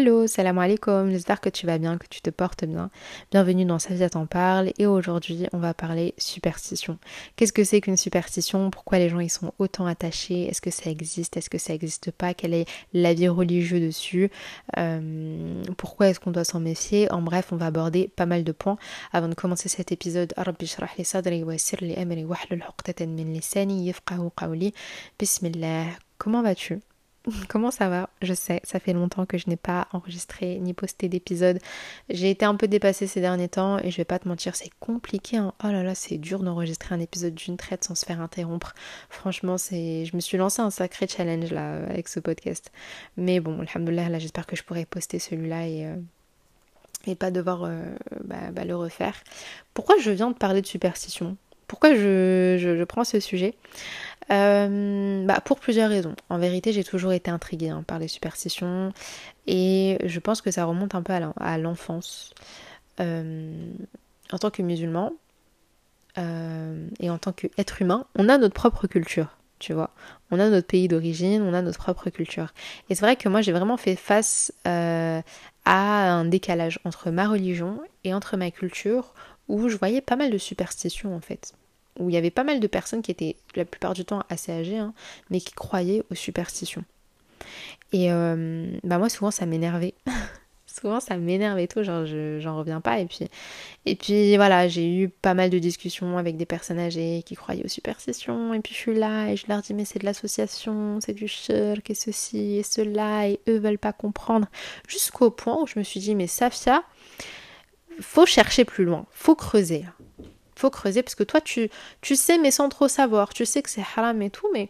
Hello, salam alaikum, j'espère que tu vas bien, que tu te portes bien. Bienvenue dans Safia t'en parle et aujourd'hui on va parler superstition. Qu'est-ce que c'est qu'une superstition? Pourquoi les gens y sont autant attachés? Est-ce que ça existe? Est-ce que ça n'existe pas? Quel est l'avis religieux dessus? Euh, Pourquoi est-ce qu'on doit s'en méfier? En bref, on va aborder pas mal de points. Avant de commencer cet épisode, comment vas-tu? Comment ça va? Je sais, ça fait longtemps que je n'ai pas enregistré ni posté d'épisode. J'ai été un peu dépassée ces derniers temps et je vais pas te mentir, c'est compliqué. Hein. Oh là là, c'est dur d'enregistrer un épisode d'une traite sans se faire interrompre. Franchement, c'est, je me suis lancé un sacré challenge là avec ce podcast. Mais bon, alhamdoulilah, là j'espère que je pourrai poster celui-là et euh, pas devoir euh, bah, bah, le refaire. Pourquoi je viens de parler de superstition? Pourquoi je prends ce sujet? Euh, bah, Pour plusieurs raisons. En vérité, j'ai toujours été intriguée hein, par les superstitions et je pense que ça remonte un peu à l'enfance. Euh, en tant que musulman euh, et en tant qu'être humain, on a notre propre culture. Tu vois, on a notre pays d'origine, on a notre propre culture. Et c'est vrai que moi j'ai vraiment fait face à un décalage entre ma religion et entre ma culture où je voyais pas mal de superstitions en fait où il y avait pas mal de personnes qui étaient la plupart du temps assez âgées, hein, mais qui croyaient aux superstitions. Et euh, bah moi souvent ça m'énervait. souvent ça m'énervait tout, genre j'en reviens pas. Et puis, et puis voilà, j'ai eu pas mal de discussions avec des personnes âgées qui croyaient aux superstitions. Et puis je suis là et je leur dis mais c'est de l'association, c'est du shirk et ceci et cela. Et eux veulent pas comprendre. Jusqu'au point où je me suis dit mais Safia, faut chercher plus loin, faut creuser faut creuser parce que toi tu, tu sais mais sans trop savoir, tu sais que c'est haram et tout, mais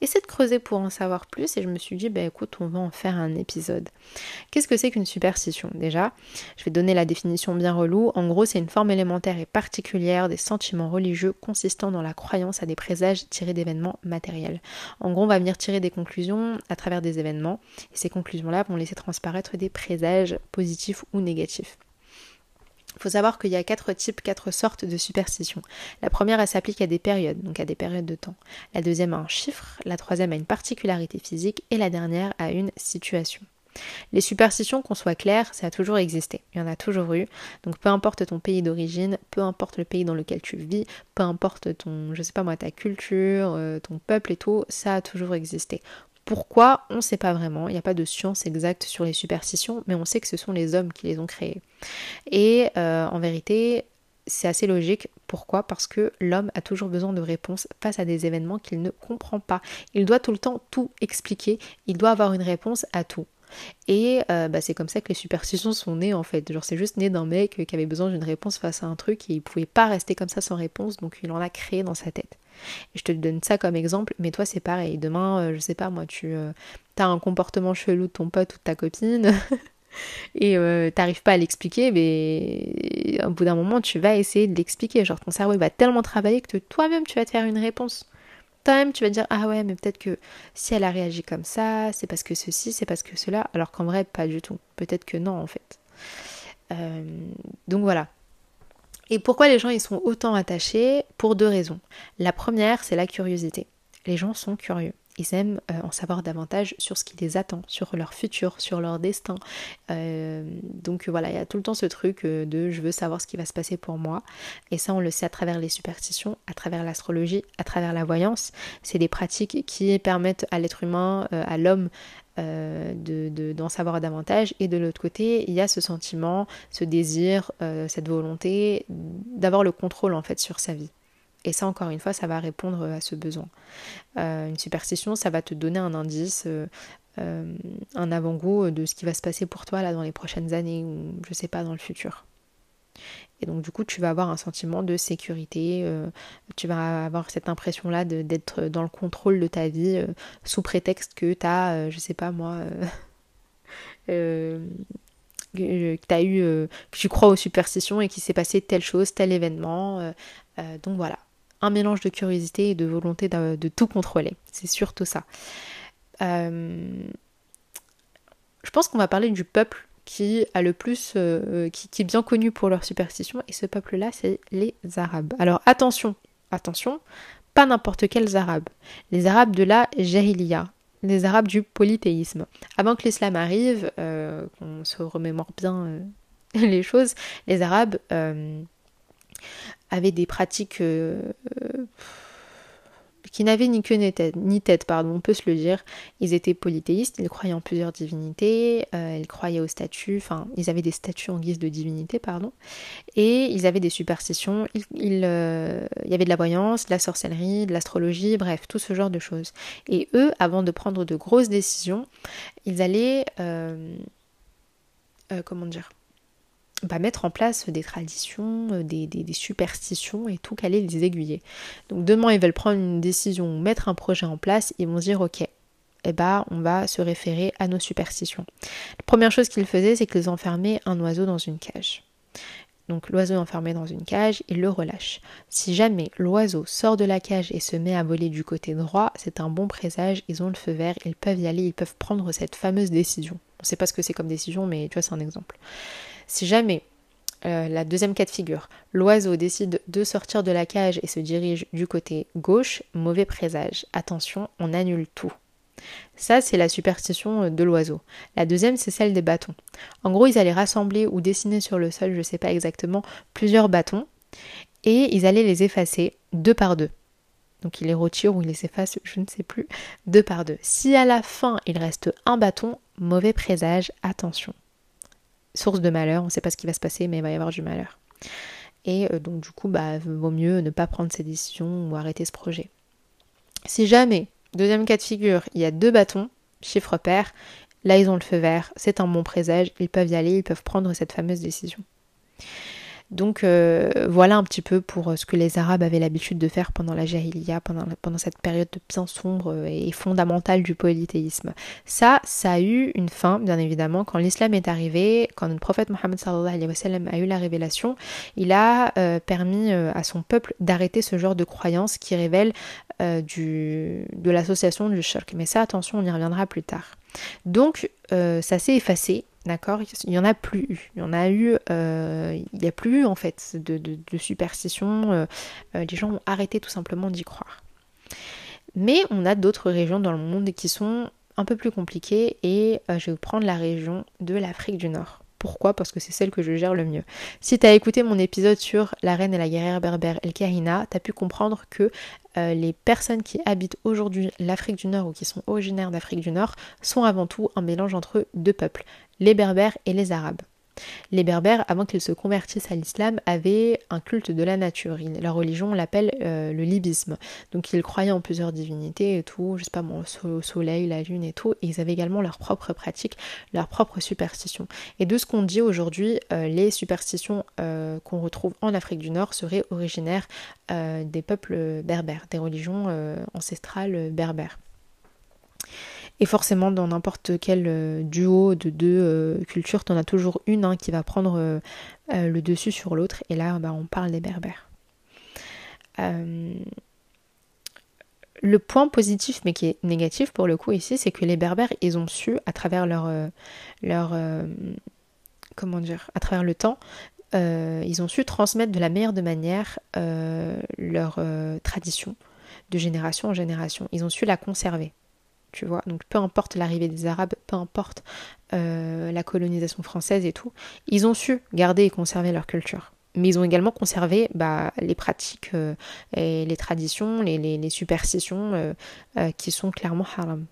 essaie de creuser pour en savoir plus et je me suis dit bah écoute on va en faire un épisode. Qu'est-ce que c'est qu'une superstition? Déjà, je vais donner la définition bien relou. En gros c'est une forme élémentaire et particulière des sentiments religieux consistant dans la croyance à des présages tirés d'événements matériels. En gros on va venir tirer des conclusions à travers des événements et ces conclusions là vont laisser transparaître des présages positifs ou négatifs. Il faut savoir qu'il y a quatre types, quatre sortes de superstitions. La première, elle s'applique à des périodes, donc à des périodes de temps. La deuxième a un chiffre, la troisième a une particularité physique et la dernière a une situation. Les superstitions, qu'on soit clair, ça a toujours existé. Il y en a toujours eu. Donc peu importe ton pays d'origine, peu importe le pays dans lequel tu vis, peu importe ton, je sais pas moi, ta culture, euh, ton peuple et tout, ça a toujours existé. Pourquoi On ne sait pas vraiment, il n'y a pas de science exacte sur les superstitions, mais on sait que ce sont les hommes qui les ont créées. Et euh, en vérité, c'est assez logique. Pourquoi? Parce que l'homme a toujours besoin de réponses face à des événements qu'il ne comprend pas. Il doit tout le temps tout expliquer, il doit avoir une réponse à tout. Et euh, bah, c'est comme ça que les superstitions sont nées en fait. Genre c'est juste né d'un mec qui avait besoin d'une réponse face à un truc et il pouvait pas rester comme ça sans réponse, donc il en a créé dans sa tête. Et je te donne ça comme exemple, mais toi c'est pareil. Demain, euh, je sais pas moi, tu euh, as un comportement chelou de ton pote ou de ta copine. et euh, t'arrives pas à l'expliquer, mais au bout d'un moment, tu vas essayer de l'expliquer. Genre, ton cerveau il va tellement travailler que toi-même, tu vas te faire une réponse. Toi-même, tu vas te dire Ah ouais, mais peut-être que si elle a réagi comme ça, c'est parce que ceci, c'est parce que cela. Alors qu'en vrai, pas du tout. Peut-être que non, en fait. donc voilà, et pourquoi les gens y sont autant attachés? Pour deux raisons. La première, c'est la curiosité. Les gens sont curieux. Ils aiment euh, en savoir davantage sur ce qui les attend, sur leur futur, sur leur destin. Euh, donc voilà, il y a tout le temps ce truc euh, de je veux savoir ce qui va se passer pour moi. Et ça, on le sait à travers les superstitions, à travers l'astrologie, à travers la voyance. C'est des pratiques qui permettent à l'être humain, à l'homme, euh, d'en savoir davantage. Et de l'autre côté, il y a ce sentiment, ce désir, euh, cette volonté d'avoir le contrôle en fait sur sa vie. Et ça, encore une fois, ça va répondre à ce besoin. Euh, une superstition, ça va te donner un indice, un avant-goût de ce qui va se passer pour toi là dans les prochaines années ou je sais pas dans le futur. Et donc du coup, tu vas avoir un sentiment de sécurité, euh, tu vas avoir cette impression-là d'être dans le contrôle de ta vie euh, sous prétexte que tu as, euh, je sais pas moi, que as eu, que tu crois aux superstitions et qu'il s'est passé telle chose, tel événement. donc voilà, un mélange de curiosité et de volonté de tout contrôler. C'est surtout ça. je pense qu'on va parler du peuple qui a le plus, euh, qui, est bien connu pour leur superstition, et ce peuple-là, c'est les Arabes. Alors attention, attention, pas n'importe quels Arabes. Les Arabes de la Jahiliya. les Arabes du polythéisme. Avant que l'islam arrive, qu'on se remémore bien les choses, les Arabes avaient des pratiques qui n'avaient ni queue ni tête, pardon, on peut se le dire. Ils étaient polythéistes, ils croyaient en plusieurs divinités, euh, ils croyaient aux statues, enfin, ils avaient des statues en guise de divinité, pardon, et ils avaient des superstitions, il, euh, y avait de la voyance, de la sorcellerie, de l'astrologie, bref, tout ce genre de choses. Et eux, avant de prendre de grosses décisions, ils allaient, euh, comment dire, bah, mettre en place des traditions, euh, des, superstitions et tout qu'aller les aiguiller. Donc demain ils veulent prendre une décision, mettre un projet en place, ils vont dire ok, eh bah, on va se référer à nos superstitions. La première chose qu'ils faisaient, c'est qu'ils enfermaient un oiseau dans une cage. Donc l'oiseau est enfermé dans une cage, ils le relâchent. Si jamais l'oiseau sort de la cage et se met à voler du côté droit, c'est un bon présage, ils ont le feu vert, ils peuvent y aller, ils peuvent prendre cette fameuse décision. On ne sait pas ce que c'est comme décision, mais tu vois, c'est un exemple. Si jamais euh, la deuxième cas de figure, l'oiseau décide de sortir de la cage et se dirige du côté gauche, mauvais présage. Attention, on annule tout. Ça, c'est la superstition euh, de l'oiseau. La deuxième, c'est celle des bâtons. En gros, ils allaient rassembler ou dessiner sur le sol, je ne sais pas exactement, plusieurs bâtons et ils allaient les effacer deux par deux. Donc ils les retirent ou ils les effacent, je ne sais plus, deux par deux. Si à la fin il reste un bâton, mauvais présage, attention source de malheur, on ne sait pas ce qui va se passer, mais il va y avoir du malheur. Et euh, donc du coup, bah, vaut mieux ne pas prendre ces décisions ou arrêter ce projet. Si jamais, deuxième cas de figure, il y a deux bâtons, chiffre pair, là ils ont le feu vert, c'est un bon présage, ils peuvent y aller, ils peuvent prendre cette fameuse décision. Donc euh, voilà un petit peu pour euh, ce que les Arabes avaient l'habitude de faire pendant la Jahiliya, pendant, cette période bien sombre euh, et fondamentale du polythéisme. Ça, ça a eu une fin, bien évidemment, quand l'islam est arrivé, quand notre prophète Mohammed a eu la révélation, il a permis à son peuple d'arrêter ce genre de croyances qui révèlent du, de l'association du shirk. Mais ça, attention, on y reviendra plus tard. Donc, ça s'est effacé D'accord Il n'y en a plus eu. Il y en a eu, euh, n'y a plus eu en fait de, superstition. Euh, euh, les gens ont arrêté tout simplement d'y croire. Mais on a d'autres régions dans le monde qui sont un peu plus compliquées et je vais vous prendre la région de l'Afrique du Nord. Pourquoi? Parce que c'est celle que je gère le mieux. Si tu as écouté mon épisode sur la reine et la guerrière berbère El Kahina, tu pu comprendre que les personnes qui habitent aujourd'hui l'Afrique du Nord ou qui sont originaires d'Afrique du Nord sont avant tout un mélange entre deux peuples, les Berbères et les Arabes. Les Berbères, avant qu'ils se convertissent à l'islam, avaient un culte de la nature. Leur religion l'appelle euh, le libisme. Donc ils croyaient en plusieurs divinités et tout, je sais pas au soleil, la lune et tout. Et ils avaient également leurs propres pratiques, leurs propres superstitions. Et de ce qu'on dit aujourd'hui, euh, les superstitions euh, qu'on retrouve en Afrique du Nord seraient originaires des peuples berbères, des religions ancestrales berbères. Et forcément, dans n'importe quel euh, duo de deux euh, cultures, tu en as toujours une hein, qui va prendre euh, le dessus sur l'autre. Et là, bah, on parle des berbères. le point positif, mais qui est négatif pour le coup ici, c'est que les berbères, ils ont su, à travers leur. leur À travers le temps, ils ont su transmettre de la meilleure de manière leur tradition de génération en génération. Ils ont su la conserver tu vois. Donc peu importe l'arrivée des Arabes, peu importe euh, la colonisation française et tout, ils ont su garder et conserver leur culture. Mais ils ont également conservé bah, les pratiques euh, et les traditions, les, superstitions euh, qui sont clairement haram.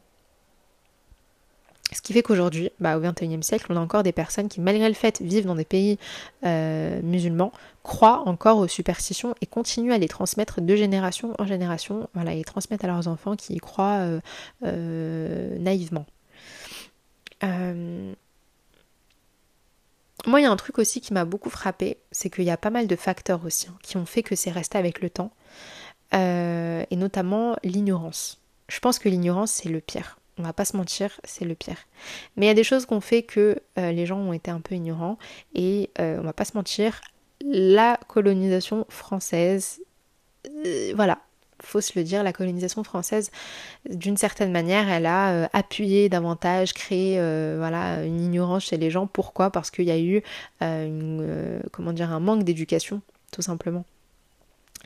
Ce qui fait qu'aujourd'hui, bah, au XXIe siècle, on a encore des personnes qui, malgré le fait, vivent dans des pays euh, musulmans, croient encore aux superstitions et continuent à les transmettre de génération en génération, voilà, et transmettent à leurs enfants qui y croient euh, euh, naïvement. Moi, il y a un truc aussi qui m'a beaucoup frappé, c'est qu'il y a pas mal de facteurs aussi hein, qui ont fait que c'est resté avec le temps, et notamment l'ignorance. Je pense que l'ignorance, c'est le pire. On va pas se mentir, c'est le pire. Mais il y a des choses qu'on fait que euh, les gens ont été un peu ignorants et euh, on va pas se mentir, la colonisation française, euh, voilà, faut se le dire, la colonisation française, d'une certaine manière, elle a appuyé davantage, créé voilà, une ignorance chez les gens. Pourquoi? Parce qu'il y a eu dire, un manque d'éducation, tout simplement.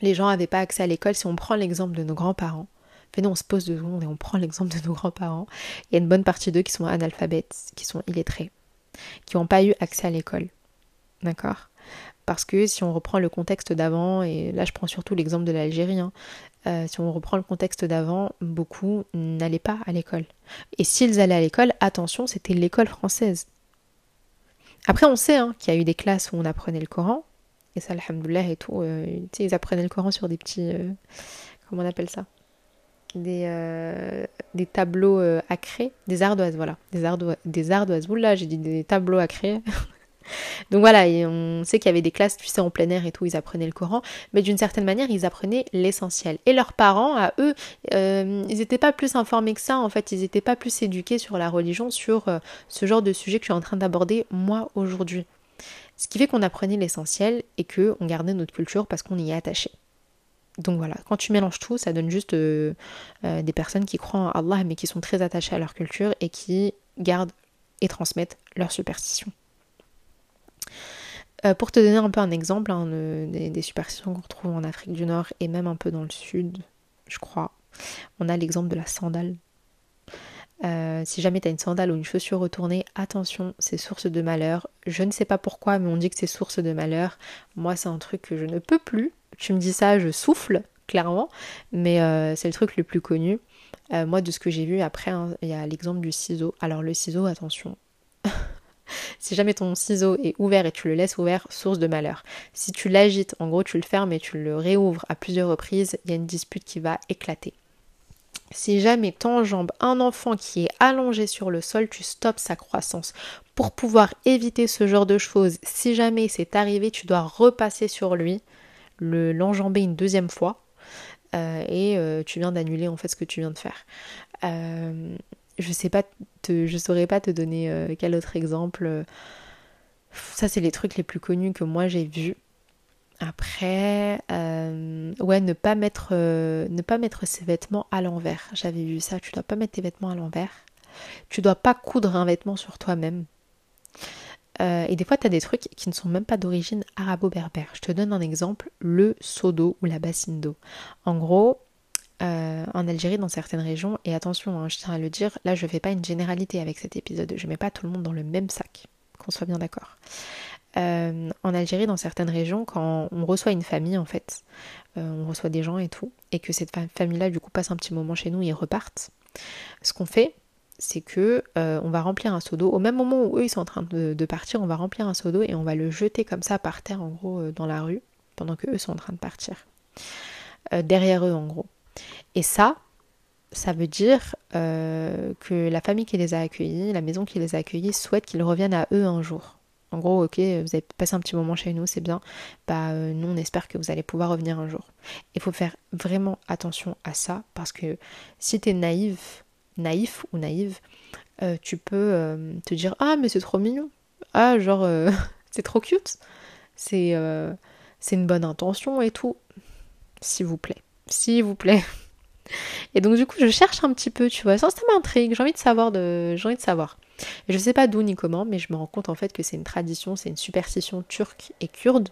Les gens n'avaient pas accès à l'école. Si on prend l'exemple de nos grands-parents, Venez, on se pose deux secondes et on prend l'exemple de nos grands-parents. Il y a une bonne partie d'eux qui sont analphabètes, qui sont illettrés, qui n'ont pas eu accès à l'école. D'accord? Parce que si on reprend le contexte d'avant, et là je prends surtout l'exemple de l'Algérie, hein, euh, si on reprend le contexte d'avant, beaucoup n'allaient pas à l'école. Et s'ils allaient à l'école, attention, c'était l'école française. Après, on sait hein, qu'il y a eu des classes où on apprenait le Coran, et ça, alhamdoulilah et tout, euh, ils apprenaient le Coran sur des petits. Euh, comment on appelle ça? Des, des tableaux à créer, des ardoises, voilà. Des, ardoises, des ardoises. Oula, j'ai dit des tableaux à créer. Donc voilà, on sait qu'il y avait des classes, tu sais, en plein air et tout, ils apprenaient le Coran, mais d'une certaine manière, ils apprenaient l'essentiel. Et leurs parents, à eux, euh, ils n'étaient pas plus informés que ça, en fait, ils n'étaient pas plus éduqués sur la religion, sur euh, ce genre de sujet que je suis en train d'aborder moi aujourd'hui. Ce qui fait qu'on apprenait l'essentiel et qu'on gardait notre culture parce qu'on y est attaché. Donc voilà, quand tu mélanges tout, ça donne juste euh, des personnes qui croient en Allah mais qui sont très attachées à leur culture et qui gardent et transmettent leur superstition. Euh, pour te donner un peu un exemple hein, des, superstitions qu'on retrouve en Afrique du Nord et même un peu dans le sud, je crois, on a l'exemple de la sandale. Euh, si jamais tu as une sandale ou une chaussure retournée, attention, c'est source de malheur. Je ne sais pas pourquoi, mais on dit que c'est source de malheur. Moi, c'est un truc que je ne peux plus. Tu me dis ça, je souffle, clairement, mais euh, c'est le truc le plus connu. moi, de ce que j'ai vu, après, hein, il y a l'exemple du ciseau. Alors, le ciseau, attention, si jamais ton ciseau est ouvert et tu le laisses ouvert, source de malheur. Si tu l'agites, en gros tu le fermes et tu le réouvres à plusieurs reprises, il y a une dispute qui va éclater. Si jamais t'enjambes un enfant qui est allongé sur le sol, tu stoppes sa croissance. Pour pouvoir éviter ce genre de choses, si jamais c'est arrivé, tu dois repasser sur lui, l'enjamber une deuxième fois, euh, et euh, tu viens d'annuler en fait ce que tu viens de faire. Euh, je sais pas je saurais pas te donner quel autre exemple. Ça c'est les trucs les plus connus que moi j'ai vus. Après, ouais, ne pas mettre, ne pas mettre ses vêtements à l'envers. J'avais vu ça. Tu dois pas mettre tes vêtements à l'envers. Tu dois pas coudre un vêtement sur toi-même. Et des fois, tu as des trucs qui ne sont même pas d'origine arabo-berbère. Je te donne un exemple, le seau d'eau ou la bassine d'eau. En gros, euh, en Algérie dans certaines régions. Et attention, hein, je tiens à le dire, là je ne fais pas une généralité avec cet épisode. Je ne mets pas tout le monde dans le même sac, qu'on soit bien d'accord. Euh, en Algérie, dans certaines régions, quand on reçoit une famille, en fait, euh, on reçoit des gens et tout, et que cette famille-là, du coup, passe un petit moment chez nous, ils repartent. Ce qu'on fait, c'est que on va remplir un seau d'eau. Au même moment où eux ils sont en train de, partir, on va remplir un seau d'eau et on va le jeter comme ça par terre, en gros, dans la rue, pendant que eux sont en train de partir. derrière eux, en gros. Et ça, ça veut dire euh, que la famille qui les a accueillis, la maison qui les a accueillis, souhaite qu'ils reviennent à eux un jour. En gros, ok, vous avez passé un petit moment chez nous, c'est bien. Bah, euh, nous, on espère que vous allez pouvoir revenir un jour. Il faut faire vraiment attention à ça parce que si tu es naïf, naïf ou naïve, euh, tu peux te dire Ah, mais c'est trop mignon. Ah, genre, c'est trop cute. C'est une bonne intention et tout. S'il vous plaît s'il vous plaît. Et donc du coup, je cherche un petit peu, tu vois, ça, ça m'intrigue, j'ai envie de savoir de j'ai envie de savoir. je sais pas d'où ni comment, mais je me rends compte en fait que c'est une tradition, c'est une superstition turque et kurde.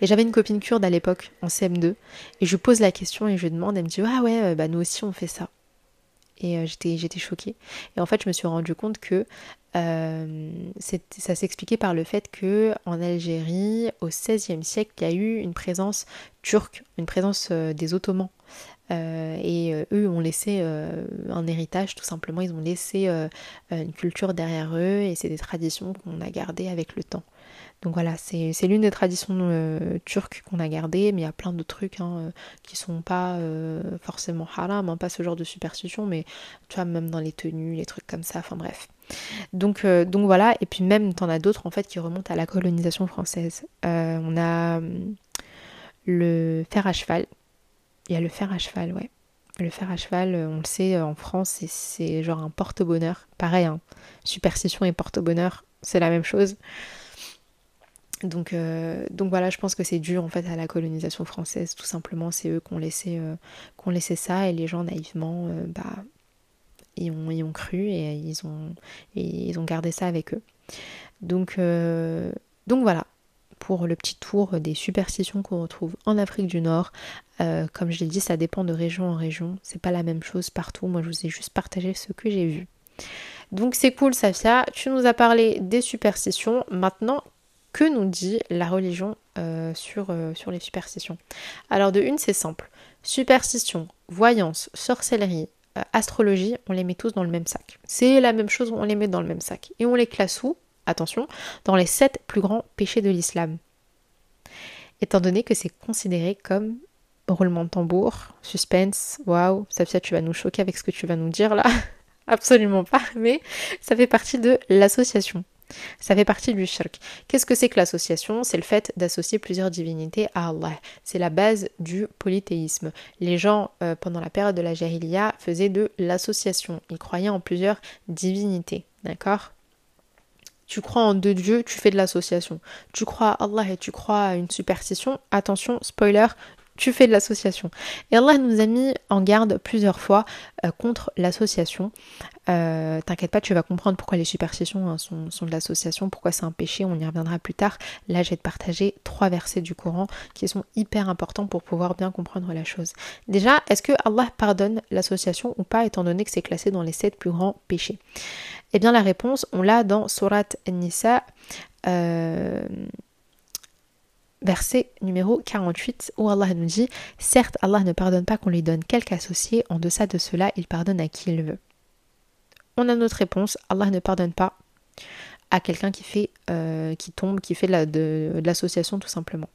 Et j'avais une copine kurde à l'époque en CM2 et je pose la question et je demande, elle me dit "Ah ouais, euh, bah nous aussi on fait ça." Et euh, j'étais, choquée. Et en fait, je me suis rendu compte que euh, ça s'expliquait par le fait que en Algérie, au XVIe siècle, il y a eu une présence turque, une présence euh, des Ottomans. Et eux ont laissé un héritage tout simplement, ils ont laissé une culture derrière eux et c'est des traditions qu'on a gardées avec le temps. Donc voilà, c'est l'une des traditions euh, turques qu'on a gardées, mais il y a plein de trucs hein, euh, qui sont pas euh, forcément haram, hein, pas ce genre de superstition, mais tu vois, même dans les tenues, les trucs comme ça, enfin bref. Donc, donc voilà, et puis même t'en as d'autres en fait qui remontent à la colonisation française. on a le fer à cheval. Il y a le fer à cheval, ouais. Le fer à cheval, on le sait, en France, c'est genre un porte-bonheur. Pareil, hein, superstition et porte-bonheur, c'est la même chose. Donc, euh, donc voilà, je pense que c'est dû en fait à la colonisation française, tout simplement. C'est eux qui ont laissé, euh, ça et les gens naïvement, euh, bah, y ont cru et ils ont, ils ont gardé ça avec eux. Donc, donc voilà, pour le petit tour des superstitions qu'on retrouve en Afrique du Nord. Euh, comme je l'ai dit, ça dépend de région en région. C'est pas la même chose partout. Moi, je vous ai juste partagé ce que j'ai vu. Donc c'est cool, Safia. Tu nous as parlé des superstitions. Maintenant, que nous dit la religion euh, sur, euh, sur les superstitions? Alors de une, c'est simple. Superstition, voyance, sorcellerie, astrologie, on les met tous dans le même sac. C'est la même chose, on les met dans le même sac. Et on les classe où? Attention, dans les sept plus grands péchés de l'islam. Étant donné que c'est considéré comme roulement de tambour, suspense, waouh, Safia, tu vas nous choquer avec ce que tu vas nous dire là. Absolument pas, mais ça fait partie de l'association. Ça fait partie du shirk. Qu'est-ce que c'est que l'association? C'est le fait d'associer plusieurs divinités à Allah. C'est la base du polythéisme. Les gens, euh, pendant la période de la Jahiliya, faisaient de l'association. Ils croyaient en plusieurs divinités. D'accord? Tu crois en deux dieux, tu fais de l'association. Tu crois à Allah et tu crois à une superstition, attention, spoiler, tu fais de l'association. Et Allah nous a mis en garde plusieurs fois euh, contre l'association. Euh, t'inquiète pas, tu vas comprendre pourquoi les superstitions hein, sont, de l'association, pourquoi c'est un péché, on y reviendra plus tard. Là, te partager trois versets du Coran qui sont hyper importants pour pouvoir bien comprendre la chose. Déjà, est-ce que Allah pardonne l'association ou pas, étant donné que c'est classé dans les sept plus grands péchés? Eh bien, la réponse, on l'a dans Surat An-Nisa. Euh, verset numéro 48 où Allah nous dit Certes, Allah ne pardonne pas qu'on lui donne quelque associé, en deçà de cela, il pardonne à qui il veut. On a notre réponse Allah ne pardonne pas à quelqu'un qui fait, euh, qui tombe, qui fait de, l'association tout simplement.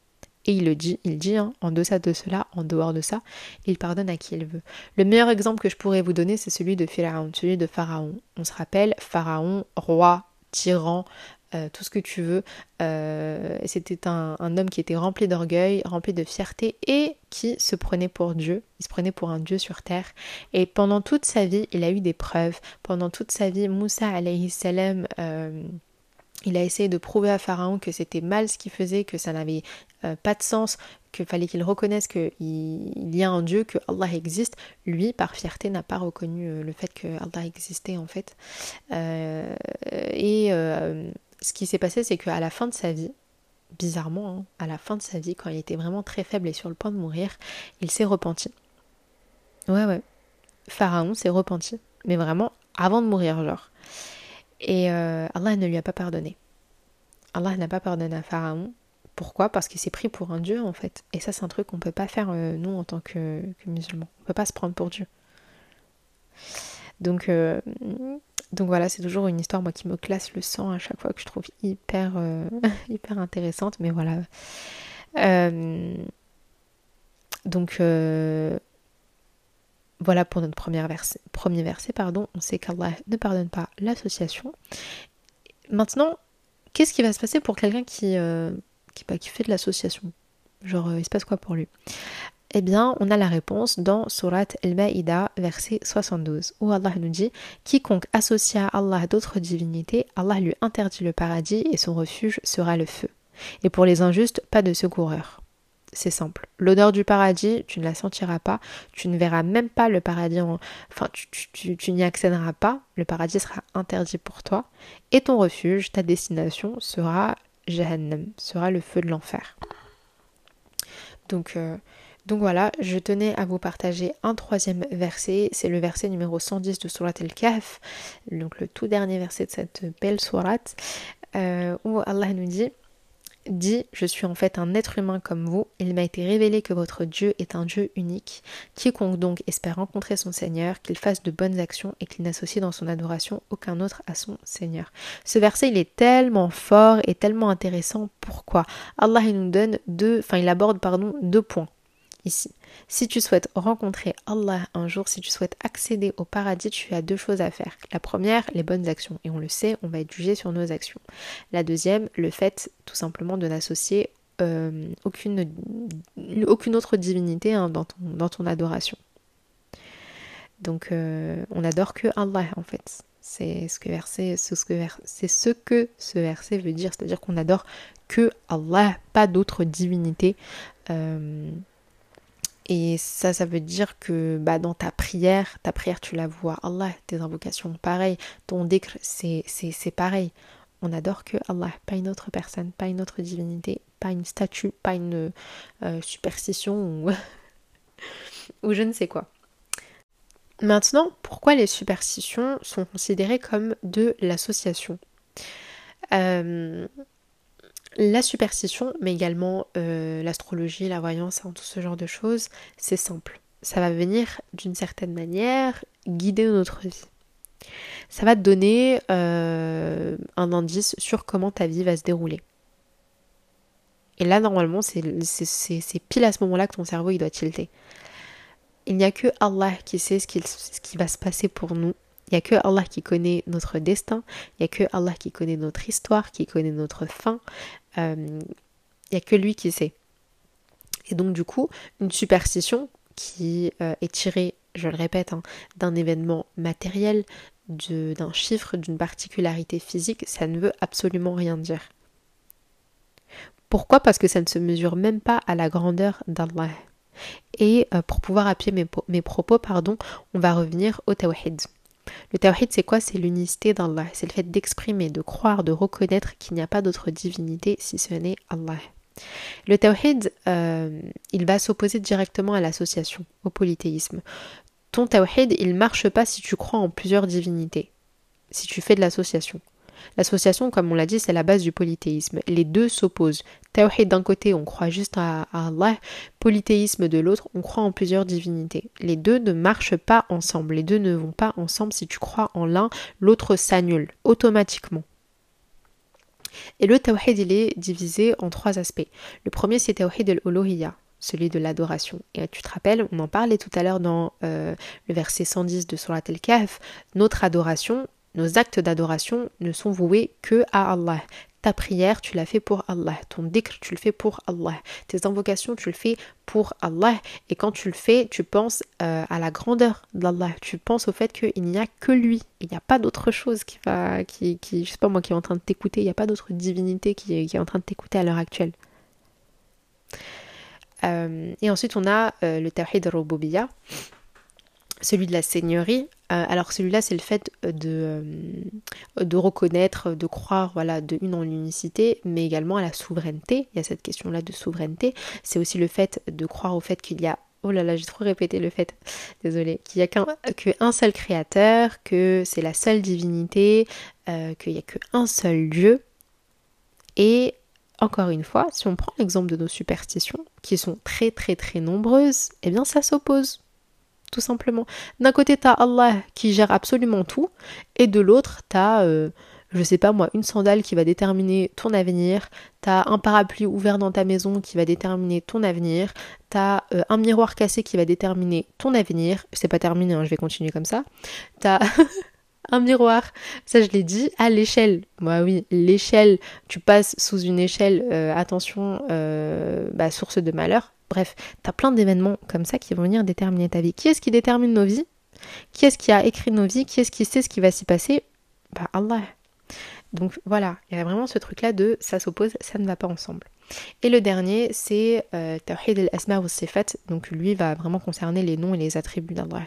Et il le dit, il dit, hein, en deçà de cela, en dehors de ça, il pardonne à qui il veut. Le meilleur exemple que je pourrais vous donner, c'est celui de Pharaon, celui de Pharaon. On se rappelle, Pharaon, roi, tyran, euh, tout ce que tu veux. Euh, c'était un, homme qui était rempli d'orgueil, rempli de fierté et qui se prenait pour Dieu. Il se prenait pour un Dieu sur terre. Et pendant toute sa vie, il a eu des preuves. Pendant toute sa vie, Moussa alayhi salam, euh, il a essayé de prouver à Pharaon que c'était mal ce qu'il faisait, que ça n'avait pas de sens, qu'il fallait qu'il reconnaisse qu'il y a un Dieu, que Allah existe. Lui, par fierté, n'a pas reconnu le fait que Allah existait en fait. et ce qui s'est passé, c'est qu'à la fin de sa vie, bizarrement, hein, à la fin de sa vie, quand il était vraiment très faible et sur le point de mourir, il s'est repenti. Ouais, ouais. Pharaon s'est repenti. Mais vraiment, avant de mourir, genre. Et euh, Allah ne lui a pas pardonné. Allah n'a pas pardonné à Pharaon. Pourquoi? Parce qu'il s'est pris pour un dieu, en fait. Et ça, c'est un truc qu'on ne peut pas faire, euh, nous, en tant que, musulmans. On ne peut pas se prendre pour Dieu. Donc, euh, donc voilà, c'est toujours une histoire moi qui me classe le sang à chaque fois que je trouve hyper euh, intéressante. Mais voilà. Euh, donc euh, voilà pour notre premier verset pardon. On sait qu'Allah ne pardonne pas l'association. Maintenant, qu'est-ce qui va se passer pour quelqu'un qui qui, bah, qui fait de l'association? Genre, il se passe quoi pour lui? Eh bien, on a la réponse dans Surat Al-Ma'ida, verset 72, où Allah nous dit Quiconque associe à Allah d'autres divinités, Allah lui interdit le paradis et son refuge sera le feu. Et pour les injustes, pas de secoureur. C'est simple. L'odeur du paradis, tu ne la sentiras pas, tu ne verras même pas le paradis, enfin, tu, tu n'y accéderas pas, le paradis sera interdit pour toi, et ton refuge, ta destination sera Jahannam, sera le feu de l'enfer. Donc, euh, donc voilà, je tenais à vous partager un troisième verset, c'est le verset numéro 110 de Surat al-Kahf, donc le tout dernier verset de cette belle Surat, euh, où Allah nous dit dit Je suis en fait un être humain comme vous, il m'a été révélé que votre Dieu est un Dieu unique. Quiconque donc espère rencontrer son Seigneur, qu'il fasse de bonnes actions et qu'il n'associe dans son adoration aucun autre à son Seigneur. Ce verset, il est tellement fort et tellement intéressant. Pourquoi? Allah il nous donne deux, enfin il aborde pardon deux points ici. Si tu souhaites rencontrer Allah un jour, si tu souhaites accéder au paradis, tu as deux choses à faire. La première, les bonnes actions. Et on le sait, on va être jugé sur nos actions. La deuxième, le fait tout simplement de n'associer euh, aucune, autre divinité hein, dans, ton, adoration. Donc euh, on adore que Allah en fait. C'est ce que verset, c'est ce que, c'est ce que ce verset veut dire, c'est-à-dire qu'on adore que Allah, pas d'autres divinités. Euh, et ça, ça veut dire que bah, dans ta prière, ta prière, tu la vois Allah, tes invocations, pareil. Ton décre, c'est pareil. On adore que Allah, pas une autre personne, pas une autre divinité, pas une statue, pas une euh, superstition ou, ou je ne sais quoi. Maintenant, pourquoi les superstitions sont considérées comme de l'association? Euh, La superstition, mais également euh, l'astrologie, la voyance, hein, tout ce genre de choses, c'est simple. Ça va venir d'une certaine manière guider notre vie. Ça va te donner euh, un indice sur comment ta vie va se dérouler. Et là, normalement, c'est pile à ce moment-là que ton cerveau il doit tilter. Il n'y a que Allah qui sait ce qui, ce qui va se passer pour nous. Il n'y a que Allah qui connaît notre destin. Il n'y a que Allah qui connaît notre histoire, qui connaît notre fin. Euh, il n'y a que lui qui sait. Et donc du coup, une superstition qui euh, est tirée, je le répète, hein, d'un événement matériel, d'un chiffre, d'une particularité physique, ça ne veut absolument rien dire. Pourquoi? Parce que ça ne se mesure même pas à la grandeur d'Allah. Et euh, pour pouvoir appuyer mes, propos, pardon, on va revenir au tawhid. Le tawhid, c'est quoi? C'est l'unicité d'Allah. C'est le fait d'exprimer, de croire, de reconnaître qu'il n'y a pas d'autre divinité si ce n'est Allah. Le tawhid, euh, il va s'opposer directement à l'association, au polythéisme. Ton tawhid, il marche pas si tu crois en plusieurs divinités, si tu fais de l'association. L'association, comme on l'a dit, c'est la base du polythéisme. Les deux s'opposent. Tawhid d'un côté, on croit juste à, Allah. Polythéisme de l'autre, on croit en plusieurs divinités. Les deux ne marchent pas ensemble. Les deux ne vont pas ensemble. Si tu crois en l'un, l'autre s'annule automatiquement. Et le tawhid, il est divisé en trois aspects. Le premier, c'est tawhid al-uluhiyya, celui de l'adoration. Et tu te rappelles, on en parlait tout à l'heure dans euh, le verset 110 de Surat al-Kahf, notre adoration, nos actes d'adoration ne sont voués que à Allah. Ta prière, tu la fais pour Allah. Ton dhikr, tu le fais pour Allah. Tes invocations, tu le fais pour Allah. Et quand tu le fais, tu penses euh, à la grandeur d'Allah. Tu penses au fait qu'il n'y a que lui. Il n'y a pas d'autre chose qui va, qui, qui, je sais pas moi, qui est en train de t'écouter. Il n'y a pas d'autre divinité qui, est en train de t'écouter à l'heure actuelle. Euh, et ensuite, on a euh, le Tawhid al celui de la seigneurie. Euh, alors celui-là, c'est le fait de, euh, de reconnaître, de croire, voilà, de une en l'unicité, mais également à la souveraineté. Il y a cette question-là de souveraineté. C'est aussi le fait de croire au fait qu'il y a Oh là là, j'ai trop répété le fait, désolé, qu'il n'y a qu'un seul créateur, que c'est la seule divinité, euh, qu'il n'y a qu'un seul Dieu. Et encore une fois, si on prend l'exemple de nos superstitions, qui sont très très très nombreuses, eh bien ça s'oppose tout simplement. D'un côté, tu as Allah qui gère absolument tout, et de l'autre, tu as, euh, je sais pas moi, une sandale qui va déterminer ton avenir, tu as un parapluie ouvert dans ta maison qui va déterminer ton avenir, tu as euh, un miroir cassé qui va déterminer ton avenir, c'est pas terminé, hein, je vais continuer comme ça, tu as un miroir, ça je l'ai dit, à l'échelle, bah oui, l'échelle, tu passes sous une échelle, euh, attention, bah, source de malheur, Bref, tu as plein d'événements comme ça qui vont venir déterminer ta vie. Qui est-ce qui détermine nos vies? Qui est-ce qui a écrit nos vies? Qui est-ce qui sait ce qui va s'y passer? Bah Allah. Donc voilà, il y a vraiment ce truc-là de ça s'oppose, ça ne va pas ensemble. Et le dernier, c'est euh, Tawhid al-Asma Sifat. Donc lui va vraiment concerner les noms et les attributs d'Allah.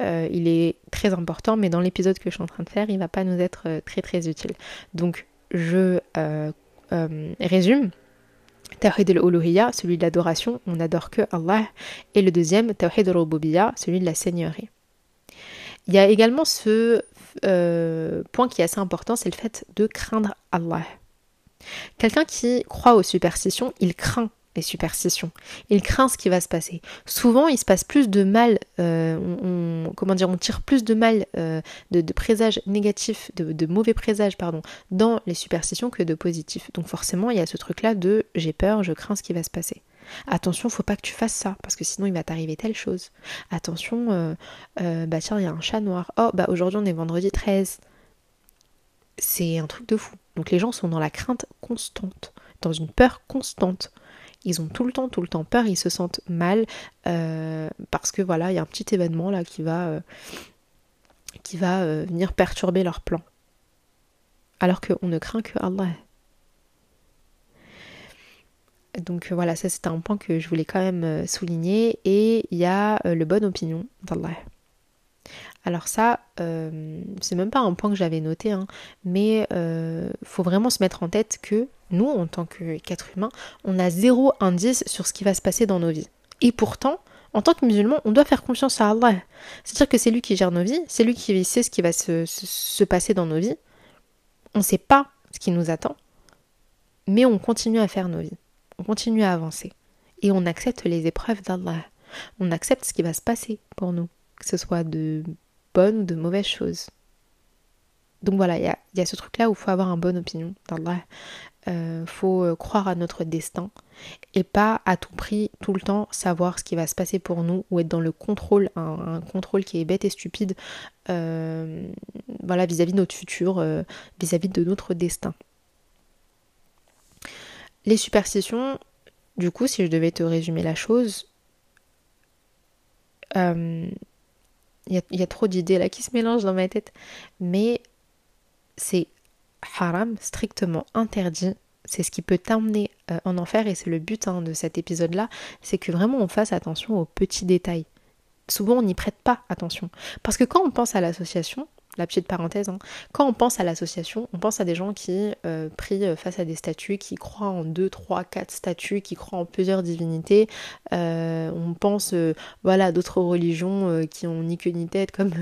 Euh, il est très important, mais dans l'épisode que je suis en train de faire, il va pas nous être euh, très très utile. Donc je résume. Tawhid al-Uluhiyya, celui de l'adoration, on n'adore que Allah. Et le deuxième, Tawhid al-Rububiyya, celui de la seigneurie. Il y a également ce euh, point qui est assez important, c'est le fait de craindre Allah. Quelqu'un qui croit aux superstitions, il craint les superstitions. Il craint ce qui va se passer. Souvent, il se passe plus de mal, euh, on, comment dire, on tire plus de mal, euh, de, présages négatifs, de, mauvais présages, pardon, dans les superstitions que de positifs. Donc forcément, il y a ce truc-là de j'ai peur, je crains ce qui va se passer. Attention, faut pas que tu fasses ça, parce que sinon il va t'arriver telle chose. Attention, euh, bah tiens, il y a un chat noir. Oh, bah aujourd'hui on est vendredi 13. C'est un truc de fou. Donc les gens sont dans la crainte constante, dans une peur constante. Ils ont tout le temps, tout le temps peur, ils se sentent mal euh, parce que voilà, il y a un petit événement là qui va, euh, qui va euh, venir perturber leur plan. Alors qu'on ne craint que Allah. Donc voilà, ça c'est un point que je voulais quand même souligner. Et il y a le bonne opinion d'Allah. Alors ça, c'est même pas un point que j'avais noté, hein, mais faut vraiment se mettre en tête que nous, en tant qu'être humain, on a zéro indice sur ce qui va se passer dans nos vies. Et pourtant, en tant que musulman, on doit faire confiance à Allah. C'est-à-dire que c'est lui qui gère nos vies, c'est lui qui sait ce qui va se, passer dans nos vies. On ne sait pas ce qui nous attend, mais on continue à faire nos vies. On continue à avancer. Et on accepte les épreuves d'Allah. On accepte ce qui va se passer pour nous, que ce soit de bonnes ou de mauvaises choses. Donc voilà, il y a, ce truc-là où il faut avoir une bonne opinion d'Allah. Euh, faut euh, croire à notre destin et pas à tout prix, tout le temps, savoir ce qui va se passer pour nous ou être dans le contrôle, un, contrôle qui est bête et stupide euh, voilà, vis-à-vis de notre futur, vis-à-vis de notre destin. Les superstitions, du coup, si je devais te résumer la chose, il y, a trop d'idées là qui se mélangent dans ma tête, mais c'est haram, strictement interdit. C'est ce qui peut t'emmener euh, en enfer et c'est le but hein, de cet épisode-là, c'est que vraiment on fasse attention aux petits détails. Souvent on n'y prête pas attention. Parce que quand on pense à l'association, la petite parenthèse, hein, quand on pense à l'association, on pense à des gens qui euh, prient euh, face à des statues, qui croient en deux, trois, quatre statues, qui croient en plusieurs divinités. on pense voilà, à d'autres religions qui ont ni queue ni tête, comme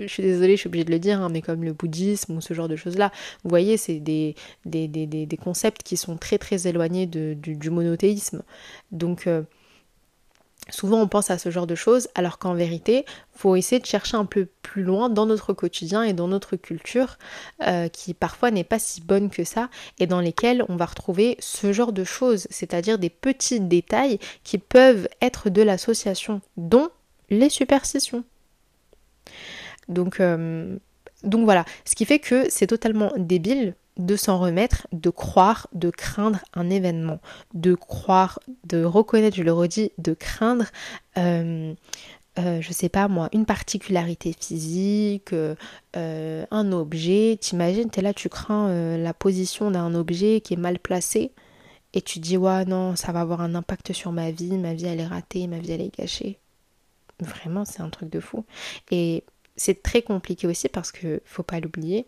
je suis désolée, je suis obligée de le dire, hein, mais comme le bouddhisme ou ce genre de choses-là, vous voyez, c'est des, des, des, concepts qui sont très très éloignés de, du, monothéisme. Donc euh, souvent on pense à ce genre de choses, alors qu'en vérité, faut essayer de chercher un peu plus loin dans notre quotidien et dans notre culture, euh, qui parfois n'est pas si bonne que ça, et dans lesquelles on va retrouver ce genre de choses, c'est-à-dire des petits détails qui peuvent être de l'association, dont les superstitions. Donc, euh, donc voilà, ce qui fait que c'est totalement débile de s'en remettre, de croire, de craindre un événement, de croire, de reconnaître, je le redis, de craindre, euh, euh, je sais pas moi, une particularité physique, un objet. T'imagines, t'es là, tu crains la position d'un objet qui est mal placé et tu dis ouais non, ça va avoir un impact sur ma vie, ma vie elle est ratée, ma vie elle est gâchée. Vraiment, c'est un truc de fou. Et c'est très compliqué aussi parce que faut pas l'oublier.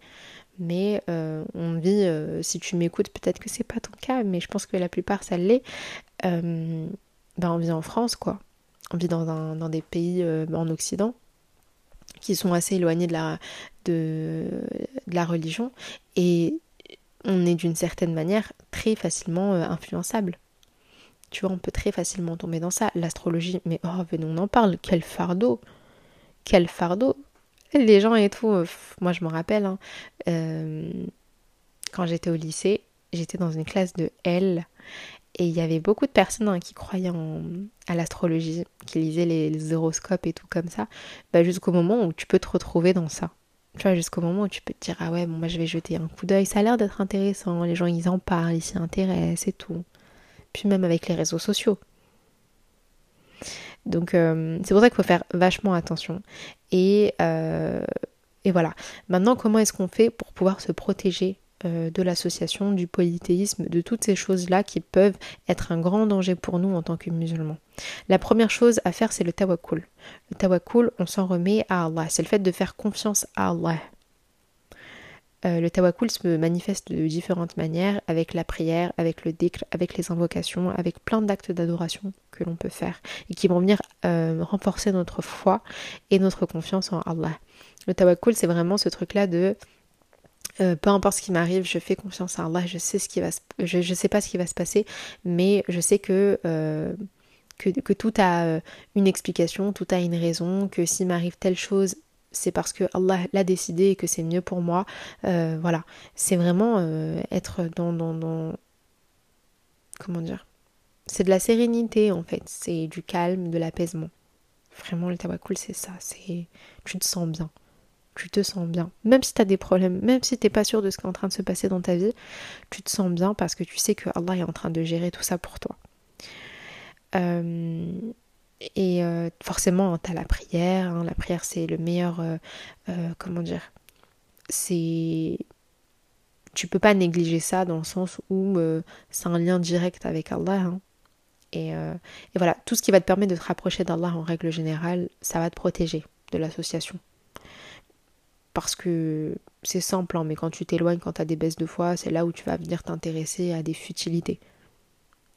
Mais euh, on vit, euh, si tu m'écoutes, peut-être que c'est pas ton cas, mais je pense que la plupart ça l'est. Euh, ben on vit en France, quoi. On vit dans, des pays en Occident qui sont assez éloignés de la, de, de la religion. Et on est d'une certaine manière très facilement influençable. Tu vois, on peut très facilement tomber dans ça. L'astrologie, mais oh, venons, on en parle. Quel fardeau Quel fardeau les gens et tout, euh, moi je me rappelle, hein, euh, quand j'étais au lycée, j'étais dans une classe de L et il y avait beaucoup de personnes hein, qui croyaient à l'astrologie, qui lisaient les, horoscopes et tout comme ça, bah, jusqu'au moment où tu peux te retrouver dans ça. Tu vois, jusqu'au moment où tu peux te dire, ah ouais, bon, moi je vais jeter un coup d'œil, ça a l'air d'être intéressant, les gens ils en parlent, ils s'y intéressent et tout. Puis même avec les réseaux sociaux. Donc euh, c'est pour ça qu'il faut faire vachement attention. Et, euh, et voilà. Maintenant, comment est-ce qu'on fait pour pouvoir se protéger euh, de l'association, du polythéisme, de toutes ces choses-là qui peuvent être un grand danger pour nous en tant que musulmans? La première chose à faire, c'est le tawakkul. Le tawakkul, on s'en remet à Allah. C'est le fait de faire confiance à Allah. Euh, le tawakkul se manifeste de différentes manières, avec la prière, avec le dhikr, avec les invocations, avec plein d'actes d'adoration que l'on peut faire et qui vont venir euh, renforcer notre foi et notre confiance en Allah. Le tawakkul, c'est vraiment ce truc-là de euh, peu importe ce qui m'arrive, je fais confiance à Allah, je sais ce qui va je, je sais pas ce qui va se passer, mais je sais que que, que, tout a une explication, tout a une raison, que s'il m'arrive telle chose, c'est parce que Allah l'a décidé et que c'est mieux pour moi. Euh, voilà, c'est vraiment euh, être dans, dans, Comment dire? C'est de la sérénité en fait, c'est du calme, de l'apaisement. Vraiment, le tawakkul, c'est ça, c'est... Tu te sens bien. Tu te sens bien. Même si tu as des problèmes, même si t'es pas sûr de ce qui est en train de se passer dans ta vie, tu te sens bien parce que tu sais que Allah est en train de gérer tout ça pour toi. Euh, et euh, forcément, tu as la prière. Hein. La prière, c'est le meilleur. Euh, euh, comment dire C'est. Tu peux pas négliger ça dans le sens où c'est un lien direct avec Allah. Hein. Et, voilà, tout ce qui va te permettre de te rapprocher d'Allah en règle générale, ça va te protéger. de l'association. Parce que c'est simple, hein, mais quand tu t'éloignes, quand tu as des baisses de foi, c'est là où tu vas venir t'intéresser à des futilités.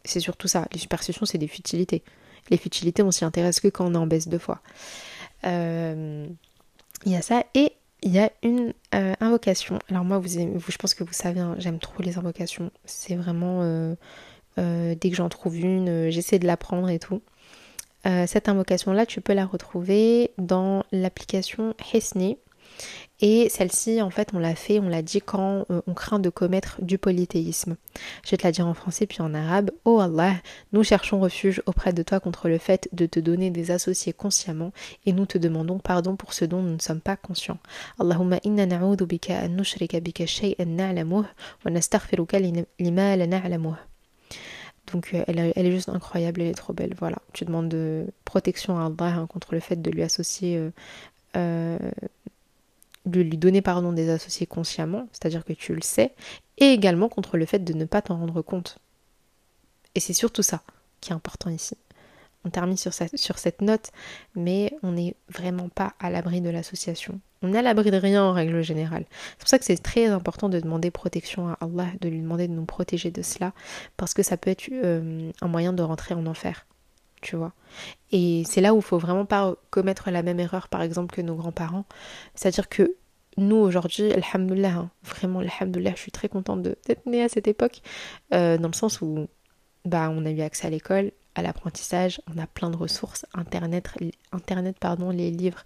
C'est surtout ça. Les superstitions, c'est des futilités. Les futilités, on s'y intéresse que quand on est en baisse de foi. Euh, il y a ça. Et il y a une euh, invocation. Alors moi, je pense que vous savez, hein, j'aime trop les invocations. C'est vraiment... Euh, dès que j'en trouve une, j'essaie de l'apprendre et tout. cette invocation-là, tu peux la retrouver dans l'application Hesni. Et celle-ci, en fait, on l'a fait, on l'a dit quand euh, on craint de commettre du polythéisme. Je vais te la dire en français puis en arabe. Oh Allah, nous cherchons refuge auprès de toi contre le fait de te donner des associés consciemment et nous te demandons pardon pour ce dont nous ne sommes pas conscients. Allahumma bika an nushrika bika. Donc euh, elle, est juste incroyable, elle est trop belle. Voilà, tu demandes de protection à Allah hein, contre le fait de lui associer euh, euh de lui donner pardon des associés consciemment, c'est-à-dire que tu le sais, et également contre le fait de ne pas t'en rendre compte. Et c'est surtout ça qui est important ici. On termine sur, cette note, mais on n'est vraiment pas à l'abri de l'association. On n'est à l'abri de rien en règle générale. C'est pour ça que c'est très important de demander protection à Allah, de lui demander de nous protéger de cela, parce que ça peut être euh, un moyen de rentrer en enfer tu vois. Et c'est là où il faut vraiment pas commettre la même erreur, par exemple, que nos grands-parents. C'est-à-dire que nous, aujourd'hui, alhamdoulilah, hein, vraiment, alhamdoulilah, je suis très contente d'être née à cette époque, euh, dans le sens où bah, on a eu accès à l'école, à l'apprentissage, on a plein de ressources, internet, internet pardon, les livres,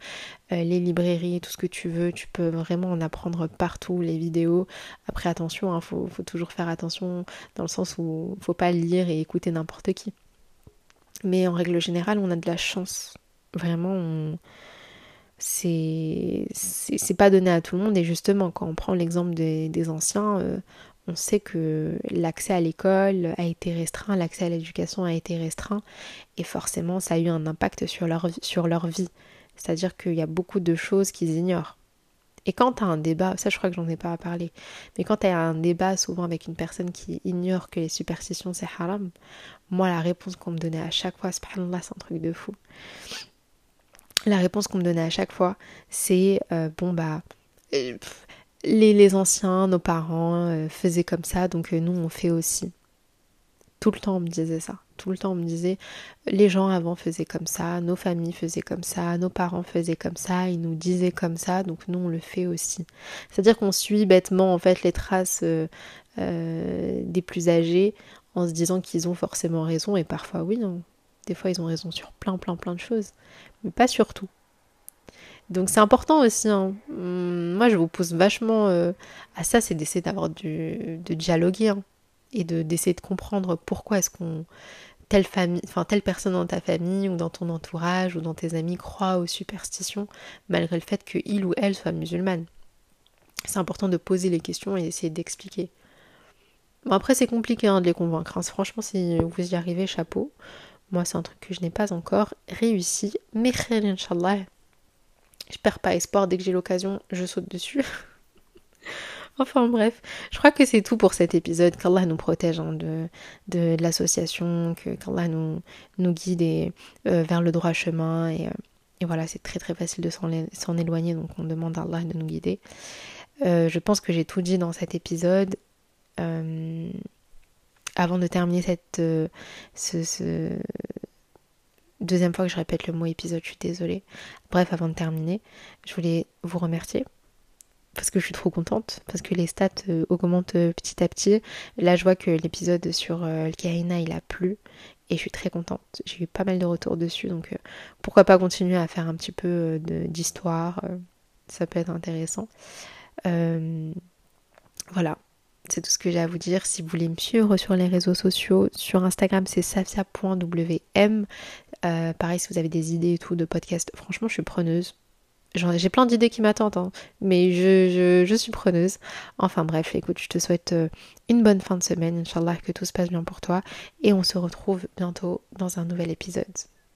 euh, les librairies, tout ce que tu veux, tu peux vraiment en apprendre partout, les vidéos. Après attention, il hein, faut, faut, toujours faire attention dans le sens où faut pas lire et écouter n'importe qui. Mais en règle générale, on a de la chance. Vraiment, c'est c'est pas donné à tout le monde. Et justement, quand on prend l'exemple des, anciens, euh, on sait que l'accès à l'école a été restreint, l'accès à l'éducation a été restreint, et forcément, ça a eu un impact sur leur, sur leur vie. C'est-à-dire qu'il y a beaucoup de choses qu'ils ignorent. Et quand tu as un débat, ça je crois que j'en ai pas à parler, mais quand tu as un débat souvent avec une personne qui ignore que les superstitions c'est haram, moi la réponse qu'on me donnait à chaque fois, c'est un truc de fou. La réponse qu'on me donnait à chaque fois, c'est euh, bon bah euh, les, anciens, nos parents euh, faisaient comme ça, donc nous on fait aussi. Tout le temps on me disait ça. Tout le temps on me disait les gens avant faisaient comme ça, nos familles faisaient comme ça, nos parents faisaient comme ça, ils nous disaient comme ça, donc nous on le fait aussi. C'est-à-dire qu'on suit bêtement en fait les traces des plus âgés en se disant qu'ils ont forcément raison et parfois oui, hein. des fois ils ont raison sur plein plein plein de choses, mais pas sur tout. Donc c'est important aussi. Hein. Hum, moi je vous pousse vachement euh, à ça, c'est d'essayer d'avoir du de dialoguer. Hein et de d'essayer de comprendre pourquoi est-ce qu'on telle famille, enfin telle personne dans ta famille ou dans ton entourage ou dans tes amis croit aux superstitions malgré le fait qu'il ou elle soit musulmane. C'est important de poser les questions et d'essayer d'expliquer. Bon, après c'est compliqué hein, de les convaincre. Hein. Franchement si vous y arrivez, chapeau. Moi c'est un truc que je n'ai pas encore réussi. Mais Inch'Allah. Je perds pas espoir, dès que j'ai l'occasion, je saute dessus. Enfin bref, je crois que c'est tout pour cet épisode. Qu'Allah nous protège hein, de, de, l'association, qu'Allah nous, guide euh, vers le droit chemin. Et, euh, et voilà, c'est très très facile de s'en éloigner, donc on demande à Allah de nous guider. Euh, je pense que j'ai tout dit dans cet épisode. Avant de terminer cette ce, ce, deuxième fois que je répète le mot épisode, je suis désolée. Bref, avant de terminer, je voulais vous remercier parce que je suis trop contente, parce que les stats euh, augmentent euh, petit à petit. Là, je vois que l'épisode sur euh, le il a plu, et je suis très contente. J'ai eu pas mal de retours dessus, donc pourquoi pas continuer à faire un petit peu d'histoire, ça peut être intéressant. voilà, c'est tout ce que j'ai à vous dire. Si vous voulez me suivre sur les réseaux sociaux, sur Instagram c'est safia.wm. pareil, si vous avez des idées et tout de podcast, franchement, je suis preneuse j'ai plein d'idées qui m'attendent, hein, mais je, je, suis preneuse. Enfin bref, écoute, je te souhaite euh, une bonne fin de semaine, Inch'Allah, que tout se passe bien pour toi, et on se retrouve bientôt dans un nouvel épisode.